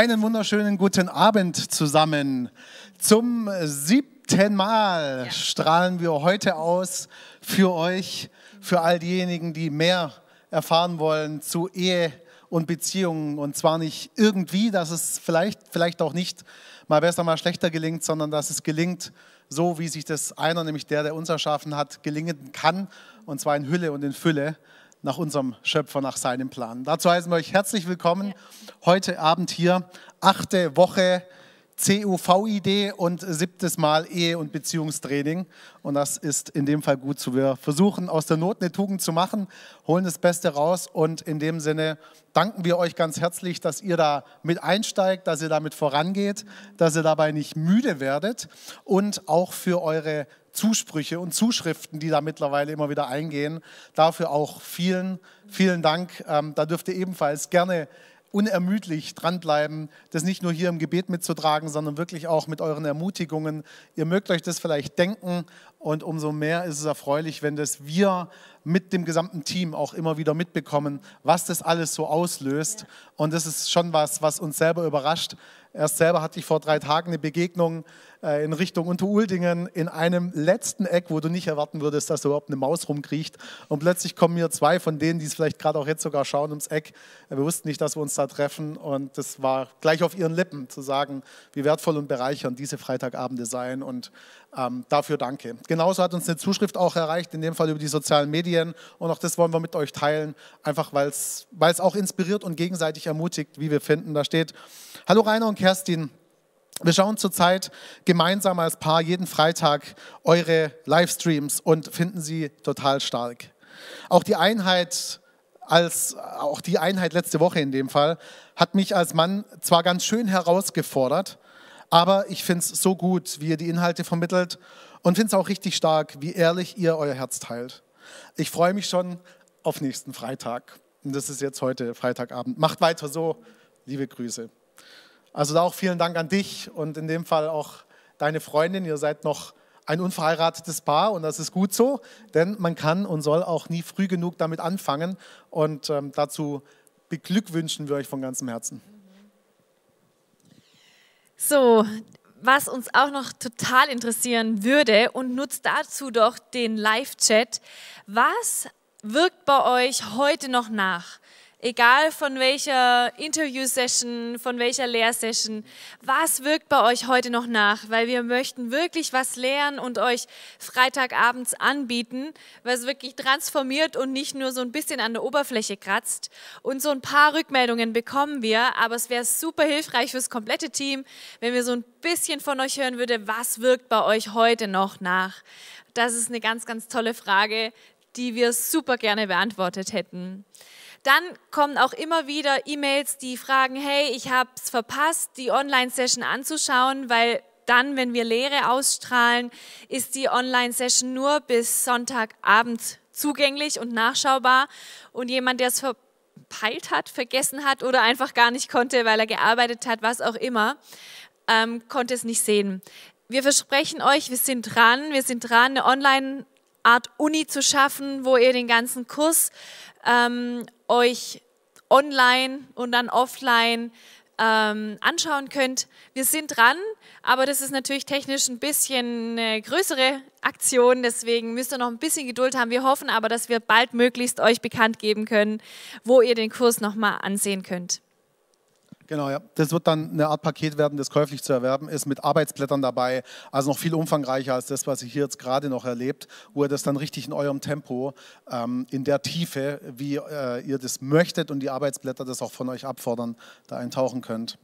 Einen wunderschönen guten Abend zusammen. Zum siebten Mal strahlen wir heute aus für euch, für all diejenigen, die mehr erfahren wollen zu Ehe und Beziehungen. Und zwar nicht irgendwie, dass es vielleicht, vielleicht auch nicht mal besser, mal schlechter gelingt, sondern dass es gelingt, so wie sich das einer, nämlich der, der uns erschaffen hat, gelingen kann. Und zwar in Hülle und in Fülle nach unserem Schöpfer, nach seinem Plan. Dazu heißen wir euch herzlich willkommen heute Abend hier. Achte Woche CUVID und siebtes Mal Ehe- und Beziehungstraining. Und das ist in dem Fall gut so. Wir versuchen aus der Not eine Tugend zu machen, holen das Beste raus und in dem Sinne danken wir euch ganz herzlich, dass ihr da mit einsteigt, dass ihr damit vorangeht, dass ihr dabei nicht müde werdet und auch für eure Zusprüche und Zuschriften, die da mittlerweile immer wieder eingehen. Dafür auch vielen, vielen Dank. Ähm, da dürft ihr ebenfalls gerne unermüdlich dranbleiben, das nicht nur hier im Gebet mitzutragen, sondern wirklich auch mit euren Ermutigungen. Ihr mögt euch das vielleicht denken und umso mehr ist es erfreulich, wenn das wir mit dem gesamten Team auch immer wieder mitbekommen, was das alles so auslöst. Und das ist schon was, was uns selber überrascht. Erst selber hatte ich vor drei Tagen eine Begegnung in Richtung Unteruldingen in einem letzten Eck, wo du nicht erwarten würdest, dass da überhaupt eine Maus rumkriecht. Und plötzlich kommen mir zwei von denen, die es vielleicht gerade auch jetzt sogar schauen, ums Eck. Äh, Wir wussten nicht, dass wir uns da treffen. Und das war gleich auf ihren Lippen zu sagen, wie wertvoll und bereichernd diese Freitagabende seien. Und ähm, dafür danke. Genauso hat uns eine Zuschrift auch erreicht, in dem Fall über die sozialen Medien. Und auch das wollen wir mit euch teilen, einfach weil es auch inspiriert und gegenseitig ermutigt, wie wir finden. Da steht, hallo Rainer und Kerstin. Wir schauen zurzeit gemeinsam als Paar jeden Freitag eure Livestreams und finden sie total stark. Auch die Einheit als auch die Einheit letzte Woche in dem Fall hat mich als Mann zwar ganz schön herausgefordert, aber ich finde es so gut, wie ihr die Inhalte vermittelt und finde es auch richtig stark, wie ehrlich ihr euer Herz teilt. Ich freue mich schon auf nächsten Freitag. Und das ist jetzt heute Freitagabend. Macht weiter so. Liebe Grüße. Also auch vielen Dank an dich und in dem Fall auch deine Freundin. Ihr seid noch ein unverheiratetes Paar und das ist gut so, denn man kann und soll auch nie früh genug damit anfangen. Und ähm, dazu beglückwünschen wir euch von ganzem Herzen. So, was uns auch noch total interessieren würde und nutzt dazu doch den Live-Chat. Was wirkt bei euch heute noch nach? Egal von welcher Interview-Session, von welcher Lehrsession, was wirkt bei euch heute noch nach? Weil wir möchten wirklich was lernen und euch Freitagabends anbieten, was wirklich transformiert und nicht nur so ein bisschen an der Oberfläche kratzt. Und so ein paar Rückmeldungen bekommen wir, aber es wäre super hilfreich fürs komplette Team, wenn wir so ein bisschen von euch hören würde, was wirkt bei euch heute noch nach? Das ist eine ganz, ganz tolle Frage, die wir super gerne beantwortet hätten. Dann kommen auch immer wieder E-Mails, die fragen, hey, ich habe es verpasst, die Online-Session anzuschauen, weil dann, wenn wir Lehre ausstrahlen, ist die Online-Session nur bis Sonntagabend zugänglich und nachschaubar. Und jemand, der es verpeilt hat, vergessen hat oder einfach gar nicht konnte, weil er gearbeitet hat, was auch immer, ähm, konnte es nicht sehen. Wir versprechen euch, wir sind dran, wir sind dran, eine Online-Art Uni zu schaffen, wo ihr den ganzen Kurs ähm, euch online und dann offline ähm, anschauen könnt. Wir sind dran, aber das ist natürlich technisch ein bisschen eine größere Aktion, deswegen müsst ihr noch ein bisschen Geduld haben. Wir hoffen aber, dass wir bald möglichst euch bekannt geben können, wo ihr den Kurs nochmal ansehen könnt. Genau, ja. Das wird dann eine Art Paket werden, das käuflich zu erwerben ist, mit Arbeitsblättern dabei. Also noch viel umfangreicher als das, was ihr hier jetzt gerade noch erlebt, wo ihr das dann richtig in eurem Tempo, ähm, in der Tiefe, wie äh, ihr das möchtet und die Arbeitsblätter das auch von euch abfordern, da eintauchen könnt.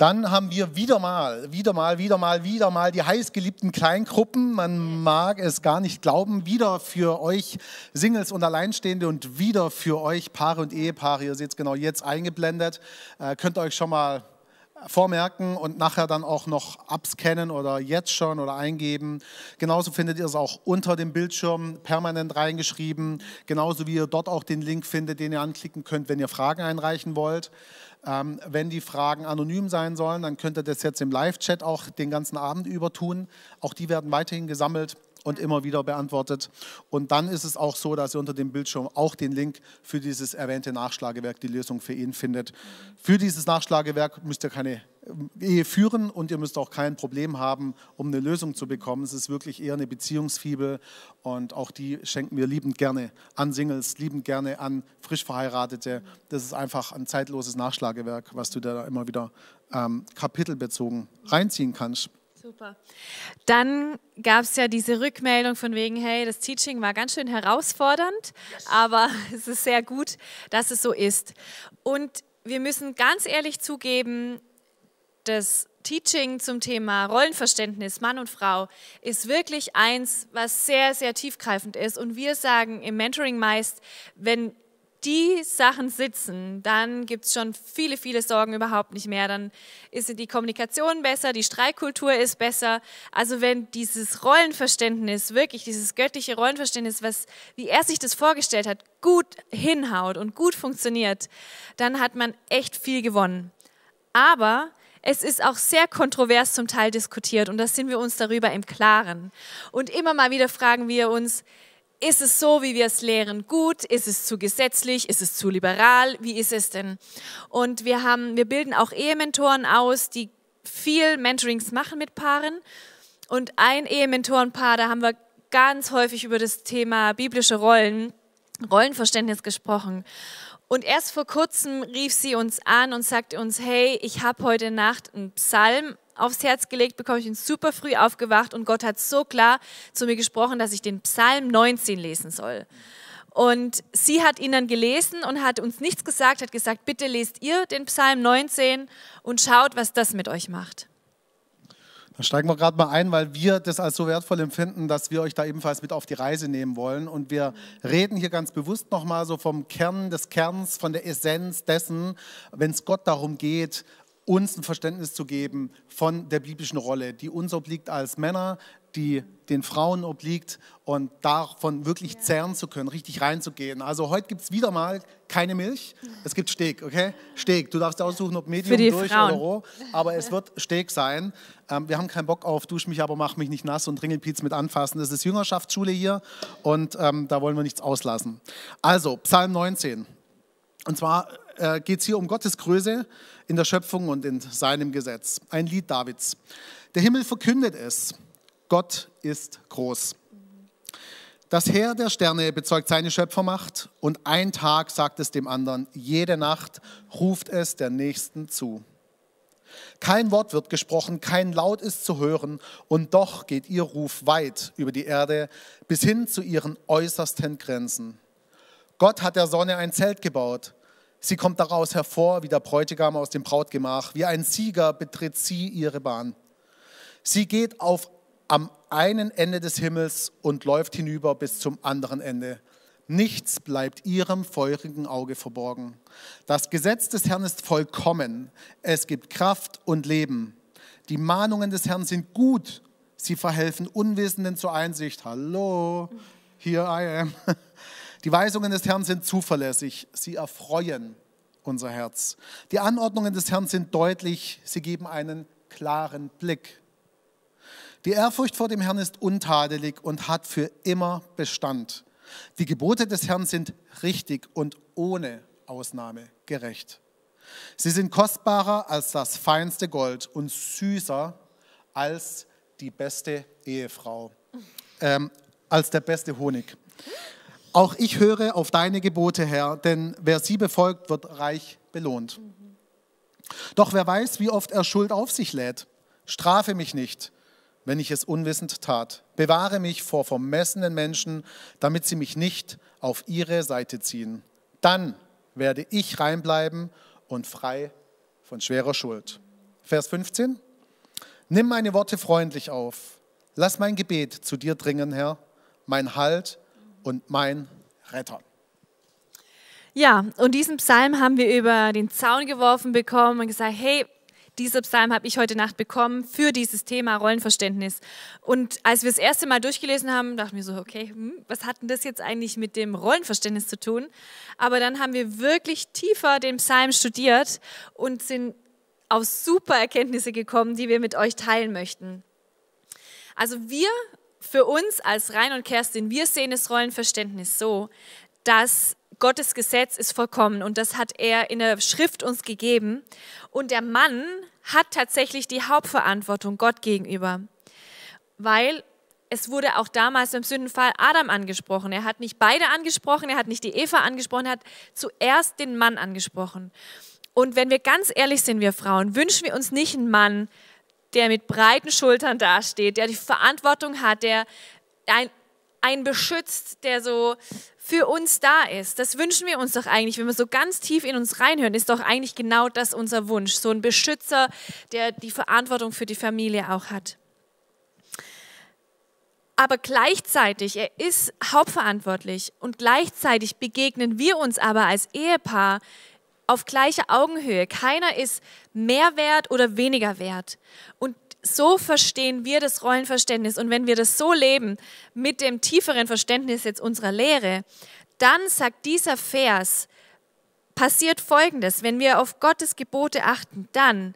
Dann haben wir wieder mal, wieder mal, wieder mal, wieder mal die heißgeliebten Kleingruppen. Man mag es gar nicht glauben. Wieder für euch Singles und Alleinstehende und wieder für euch Paare und Ehepaare. Ihr seht es genau jetzt eingeblendet. Äh, könnt euch schon mal vormerken und nachher dann auch noch abscannen oder jetzt schon oder eingeben. Genauso findet ihr es auch unter dem Bildschirm permanent reingeschrieben. Genauso wie ihr dort auch den Link findet, den ihr anklicken könnt, wenn ihr Fragen einreichen wollt. Ähm, wenn die Fragen anonym sein sollen, dann könnt ihr das jetzt im Live-Chat auch den ganzen Abend über tun. Auch die werden weiterhin gesammelt und immer wieder beantwortet. Und dann ist es auch so, dass ihr unter dem Bildschirm auch den Link für dieses erwähnte Nachschlagewerk, die Lösung für ihn findet. Für dieses Nachschlagewerk müsst ihr keine äh, Ehe führen und ihr müsst auch kein Problem haben, um eine Lösung zu bekommen. Es ist wirklich eher eine Beziehungsfibel und auch die schenken wir liebend gerne an Singles, liebend gerne an frisch Verheiratete. Das ist einfach ein zeitloses Nachschlagewerk, was du da immer wieder ähm, kapitelbezogen reinziehen kannst. Super. Dann gab es ja diese Rückmeldung von wegen, hey, das Teaching war ganz schön herausfordernd, yes. aber es ist sehr gut, dass es so ist. Und wir müssen ganz ehrlich zugeben, das Teaching zum Thema Rollenverständnis Mann und Frau ist wirklich eins, was sehr, sehr tiefgreifend ist. Und wir sagen im Mentoring meist, wenn die Sachen sitzen, dann gibt es schon viele, viele Sorgen überhaupt nicht mehr. Dann ist die Kommunikation besser, die Streitkultur ist besser. Also wenn dieses Rollenverständnis, wirklich dieses göttliche Rollenverständnis, was, wie er sich das vorgestellt hat, gut hinhaut und gut funktioniert, dann hat man echt viel gewonnen. Aber es ist auch sehr kontrovers zum Teil diskutiert und da sind wir uns darüber im Klaren. Und immer mal wieder fragen wir uns, ist es so, wie wir es lehren, gut? Ist es zu gesetzlich? Ist es zu liberal? Wie ist es denn? Und wir haben, wir bilden auch Ehementoren aus, die viel Mentorings machen mit Paaren. Und ein Ehementorenpaar, da haben wir ganz häufig über das Thema biblische Rollen, Rollenverständnis gesprochen. Und erst vor kurzem rief sie uns an und sagte uns, hey, ich habe heute Nacht einen Psalm aufs Herz gelegt bekomme, ich bin super früh aufgewacht und Gott hat so klar zu mir gesprochen, dass ich den Psalm 19 lesen soll. Und sie hat ihn dann gelesen und hat uns nichts gesagt, hat gesagt, bitte lest ihr den Psalm 19 und schaut, was das mit euch macht. Dann steigen wir gerade mal ein, weil wir das als so wertvoll empfinden, dass wir euch da ebenfalls mit auf die Reise nehmen wollen. Und wir reden hier ganz bewusst nochmal so vom Kern des Kerns, von der Essenz dessen, wenn es Gott darum geht, uns ein Verständnis zu geben von der biblischen Rolle, die uns obliegt als Männer, die den Frauen obliegt und davon wirklich ja. zehren zu können, richtig reinzugehen. Also heute gibt es wieder mal keine Milch, es gibt Steak, okay? Steak, du darfst aussuchen, ob Medium, durch Frauen. oder roh, aber es wird Steak sein. Ähm, wir haben keinen Bock auf Dusch mich, aber mach mich nicht nass und Ringelpiez mit anfassen. Das ist Jüngerschaftsschule hier und ähm, da wollen wir nichts auslassen. Also, Psalm 19. Und zwar äh, geht es hier um Gottes Größe in der Schöpfung und in seinem Gesetz. Ein Lied Davids. Der Himmel verkündet es. Gott ist groß. Das Heer der Sterne bezeugt seine Schöpfermacht und ein Tag sagt es dem anderen, jede Nacht ruft es der Nächsten zu. Kein Wort wird gesprochen, kein Laut ist zu hören und doch geht ihr Ruf weit über die Erde bis hin zu ihren äußersten Grenzen. Gott hat der Sonne ein Zelt gebaut. Sie kommt daraus hervor wie der Bräutigam aus dem Brautgemach. Wie ein Sieger betritt sie ihre Bahn. Sie geht auf am einen Ende des Himmels und läuft hinüber bis zum anderen Ende. Nichts bleibt ihrem feurigen Auge verborgen. Das Gesetz des Herrn ist vollkommen. Es gibt Kraft und Leben. Die Mahnungen des Herrn sind gut. Sie verhelfen Unwissenden zur Einsicht. Hallo, here I am. Die Weisungen des Herrn sind zuverlässig. Sie erfreuen unser Herz. Die Anordnungen des Herrn sind deutlich. Sie geben einen klaren Blick. Die Ehrfurcht vor dem Herrn ist untadelig und hat für immer Bestand. Die Gebote des Herrn sind richtig und ohne Ausnahme gerecht. Sie sind kostbarer als das feinste Gold und süßer als die beste Ehefrau, ähm, als der beste Honig. Auch ich höre auf deine Gebote, Herr, denn wer sie befolgt, wird reich belohnt. Doch wer weiß, wie oft er Schuld auf sich lädt. Strafe mich nicht, wenn ich es unwissend tat. Bewahre mich vor vermessenen Menschen, damit sie mich nicht auf ihre Seite ziehen. Dann werde ich reinbleiben und frei von schwerer Schuld. Vers 15. Nimm meine Worte freundlich auf. Lass mein Gebet zu dir dringen, Herr, mein Halt und mein Retter. Ja, und diesen Psalm haben wir über den Zaun geworfen bekommen und gesagt, hey, dieser Psalm habe ich heute Nacht bekommen für dieses Thema Rollenverständnis. Und als wir das erste Mal durchgelesen haben, dachten wir so, okay, hm, was hat denn das jetzt eigentlich mit dem Rollenverständnis zu tun? Aber dann haben wir wirklich tiefer den Psalm studiert und sind auf super Erkenntnisse gekommen, die wir mit euch teilen möchten. Also wir für uns als Rhein und Kerstin, wir sehen das Rollenverständnis so, dass Gottes Gesetz ist vollkommen und das hat er in der Schrift uns gegeben. Und der Mann hat tatsächlich die Hauptverantwortung Gott gegenüber, weil es wurde auch damals im Sündenfall Adam angesprochen. Er hat nicht beide angesprochen, er hat nicht die Eva angesprochen, er hat zuerst den Mann angesprochen. Und wenn wir ganz ehrlich sind, wir Frauen, wünschen wir uns nicht einen Mann, der mit breiten Schultern dasteht, der die Verantwortung hat, der ein, einen beschützt, der so für uns da ist. Das wünschen wir uns doch eigentlich, wenn wir so ganz tief in uns reinhören, ist doch eigentlich genau das unser Wunsch. So ein Beschützer, der die Verantwortung für die Familie auch hat. Aber gleichzeitig, er ist hauptverantwortlich und gleichzeitig begegnen wir uns aber als Ehepaar auf gleicher Augenhöhe. Keiner ist mehr wert oder weniger wert. Und so verstehen wir das Rollenverständnis und wenn wir das so leben mit dem tieferen Verständnis jetzt unserer Lehre, dann sagt dieser Vers, passiert Folgendes, wenn wir auf Gottes Gebote achten, dann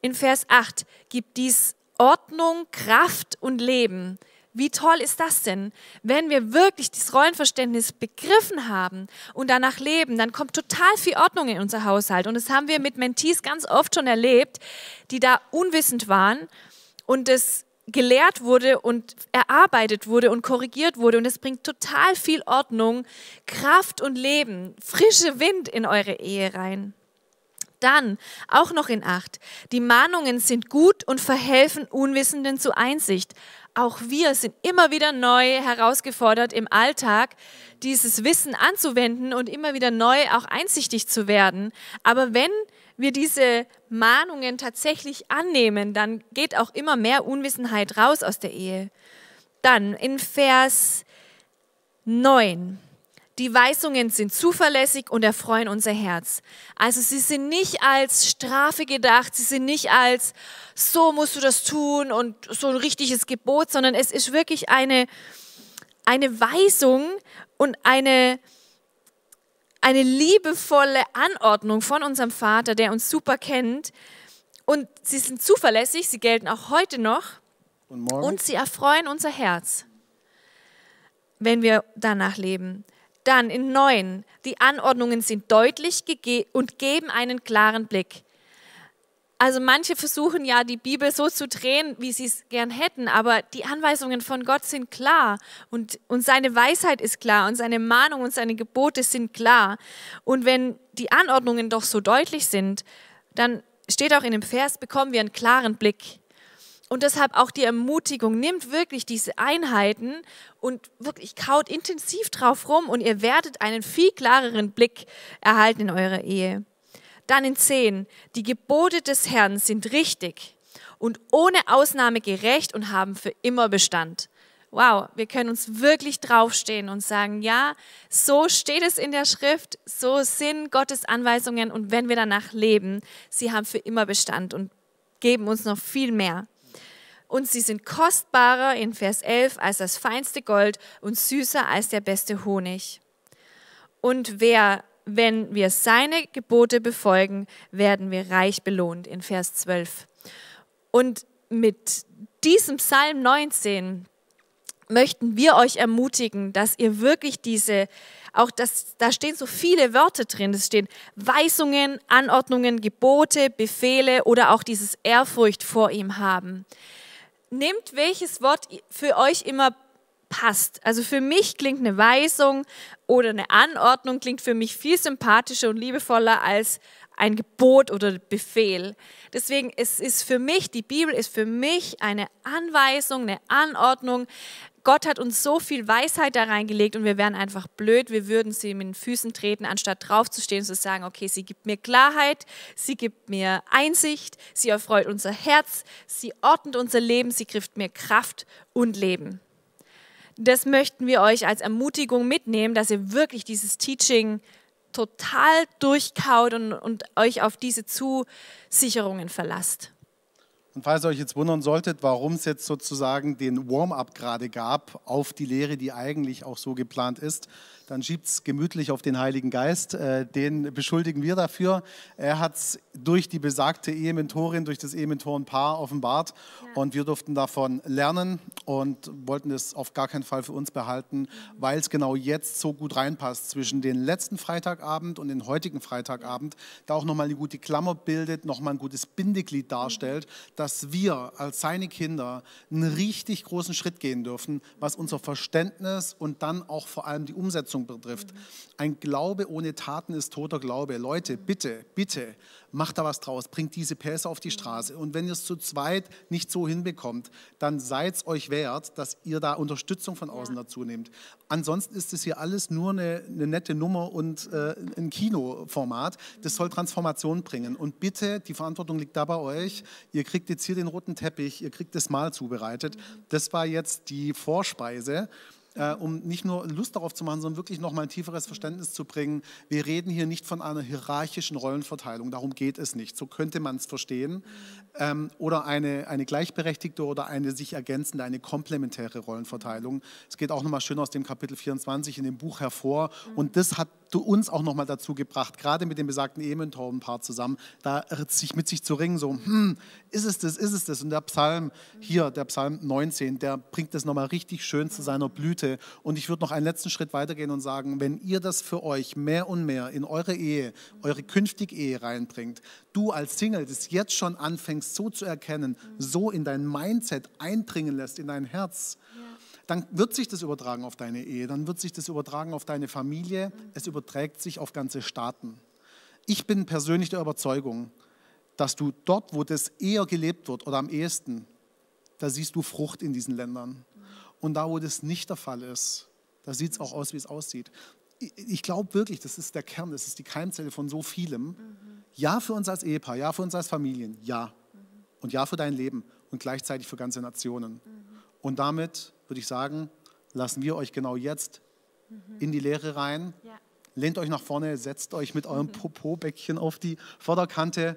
in Vers 8 gibt dies Ordnung, Kraft und Leben. Wie toll ist das denn? Wenn wir wirklich das Rollenverständnis begriffen haben und danach leben, dann kommt total viel Ordnung in unser Haushalt. Und das haben wir mit Mentees ganz oft schon erlebt, die da unwissend waren und es gelehrt wurde und erarbeitet wurde und korrigiert wurde. Und es bringt total viel Ordnung, Kraft und Leben, frische Wind in eure Ehe rein. Dann auch noch in Acht. Die Mahnungen sind gut und verhelfen Unwissenden zu Einsicht. Auch wir sind immer wieder neu herausgefordert im Alltag, dieses Wissen anzuwenden und immer wieder neu auch einsichtig zu werden. Aber wenn wir diese Mahnungen tatsächlich annehmen, dann geht auch immer mehr Unwissenheit raus aus der Ehe. Dann in Vers 9. Die Weisungen sind zuverlässig und erfreuen unser Herz. Also sie sind nicht als Strafe gedacht, sie sind nicht als so musst du das tun und so ein richtiges Gebot, sondern es ist wirklich eine, eine Weisung und eine, eine liebevolle Anordnung von unserem Vater, der uns super kennt. Und sie sind zuverlässig, sie gelten auch heute noch. Und, und sie erfreuen unser Herz, wenn wir danach leben. Dann in neun, die Anordnungen sind deutlich und geben einen klaren Blick. Also manche versuchen ja, die Bibel so zu drehen, wie sie es gern hätten, aber die Anweisungen von Gott sind klar und, und seine Weisheit ist klar und seine Mahnung und seine Gebote sind klar. Und wenn die Anordnungen doch so deutlich sind, dann steht auch in dem Vers, bekommen wir einen klaren Blick. Und deshalb auch die Ermutigung, nimmt wirklich diese Einheiten und wirklich kaut intensiv drauf rum und ihr werdet einen viel klareren Blick erhalten in eurer Ehe. Dann in 10, die Gebote des Herrn sind richtig und ohne Ausnahme gerecht und haben für immer Bestand. Wow, wir können uns wirklich draufstehen und sagen, ja, so steht es in der Schrift, so sind Gottes Anweisungen und wenn wir danach leben, sie haben für immer Bestand und geben uns noch viel mehr. Und sie sind kostbarer in Vers 11 als das feinste Gold und süßer als der beste Honig. Und wer wenn wir seine Gebote befolgen, werden wir reich belohnt in Vers 12. Und mit diesem Psalm 19 möchten wir euch ermutigen, dass ihr wirklich diese, auch das, da stehen so viele Wörter drin, es stehen Weisungen, Anordnungen, Gebote, Befehle oder auch dieses Ehrfurcht vor ihm haben. Nehmt welches Wort für euch immer passt. Also für mich klingt eine Weisung oder eine Anordnung klingt für mich viel sympathischer und liebevoller als ein Gebot oder Befehl. Deswegen es ist für mich, die Bibel ist für mich eine Anweisung, eine Anordnung. Gott hat uns so viel Weisheit da reingelegt und wir wären einfach blöd, wir würden sie mit den Füßen treten, anstatt draufzustehen und zu sagen, okay, sie gibt mir Klarheit, sie gibt mir Einsicht, sie erfreut unser Herz, sie ordnet unser Leben, sie gibt mir Kraft und Leben das möchten wir euch als Ermutigung mitnehmen, dass ihr wirklich dieses Teaching total durchkaut und, und euch auf diese Zusicherungen verlasst. Und falls ihr euch jetzt wundern solltet, warum es jetzt sozusagen den Warm-up gerade gab auf die Lehre, die eigentlich auch so geplant ist, dann schiebt es gemütlich auf den Heiligen Geist. Äh, den beschuldigen wir dafür. Er hat es durch die besagte Ehementorin, durch das Ehementorenpaar offenbart ja. und wir durften davon lernen und wollten es auf gar keinen Fall für uns behalten, mhm. weil es genau jetzt so gut reinpasst zwischen den letzten Freitagabend und den heutigen Freitagabend, da auch nochmal eine gute Klammer bildet, nochmal ein gutes Bindeglied darstellt, mhm. Dass wir als seine Kinder einen richtig großen Schritt gehen dürfen, was unser Verständnis und dann auch vor allem die Umsetzung betrifft. Ein Glaube ohne Taten ist toter Glaube. Leute, bitte, bitte, macht da was draus, bringt diese Pässe auf die Straße. Und wenn ihr es zu zweit nicht so hinbekommt, dann seid es euch wert, dass ihr da Unterstützung von außen ja. dazu nehmt. Ansonsten ist es hier alles nur eine, eine nette Nummer und äh, ein Kinoformat. Das soll Transformation bringen. Und bitte, die Verantwortung liegt da bei euch. Ihr kriegt jetzt hier den roten Teppich, ihr kriegt das Mahl zubereitet. Das war jetzt die Vorspeise äh, um nicht nur Lust darauf zu machen, sondern wirklich nochmal ein tieferes Verständnis zu bringen. Wir reden hier nicht von einer hierarchischen Rollenverteilung, darum geht es nicht. So könnte man es verstehen. Ähm, oder eine, eine gleichberechtigte oder eine sich ergänzende, eine komplementäre Rollenverteilung. Es geht auch nochmal schön aus dem Kapitel 24 in dem Buch hervor. Und das hat uns auch nochmal dazu gebracht, gerade mit dem besagten Ehementorenpaar zusammen, da sich mit sich zu ringen, so, hm, ist es das, ist es das? Und der Psalm hier, der Psalm 19, der bringt das nochmal richtig schön zu seiner Blüte. Und ich würde noch einen letzten Schritt weitergehen und sagen, wenn ihr das für euch mehr und mehr in eure Ehe, eure künftige Ehe reinbringt, du als Single das jetzt schon anfängst so zu erkennen, so in dein Mindset eindringen lässt, in dein Herz, dann wird sich das übertragen auf deine Ehe, dann wird sich das übertragen auf deine Familie, es überträgt sich auf ganze Staaten. Ich bin persönlich der Überzeugung, dass du dort, wo das eher gelebt wird oder am ehesten, da siehst du Frucht in diesen Ländern. Und da, wo das nicht der Fall ist, da sieht es auch aus, wie es aussieht. Ich glaube wirklich, das ist der Kern, das ist die Keimzelle von so vielem. Ja für uns als Ehepaar, ja für uns als Familien, ja. Und ja für dein Leben und gleichzeitig für ganze Nationen. Und damit würde ich sagen, lassen wir euch genau jetzt in die Lehre rein. Ja. Lehnt euch nach vorne, setzt euch mit eurem Popobäckchen auf die Vorderkante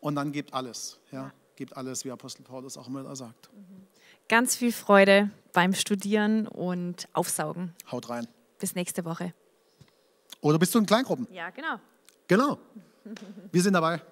und dann gebt alles. Ja? ja. Gebt alles, wie Apostel Paulus auch immer sagt. Ganz viel Freude beim Studieren und Aufsaugen. Haut rein. Bis nächste Woche. Oder bist du in Kleingruppen? Ja, genau. Genau. Wir sind dabei.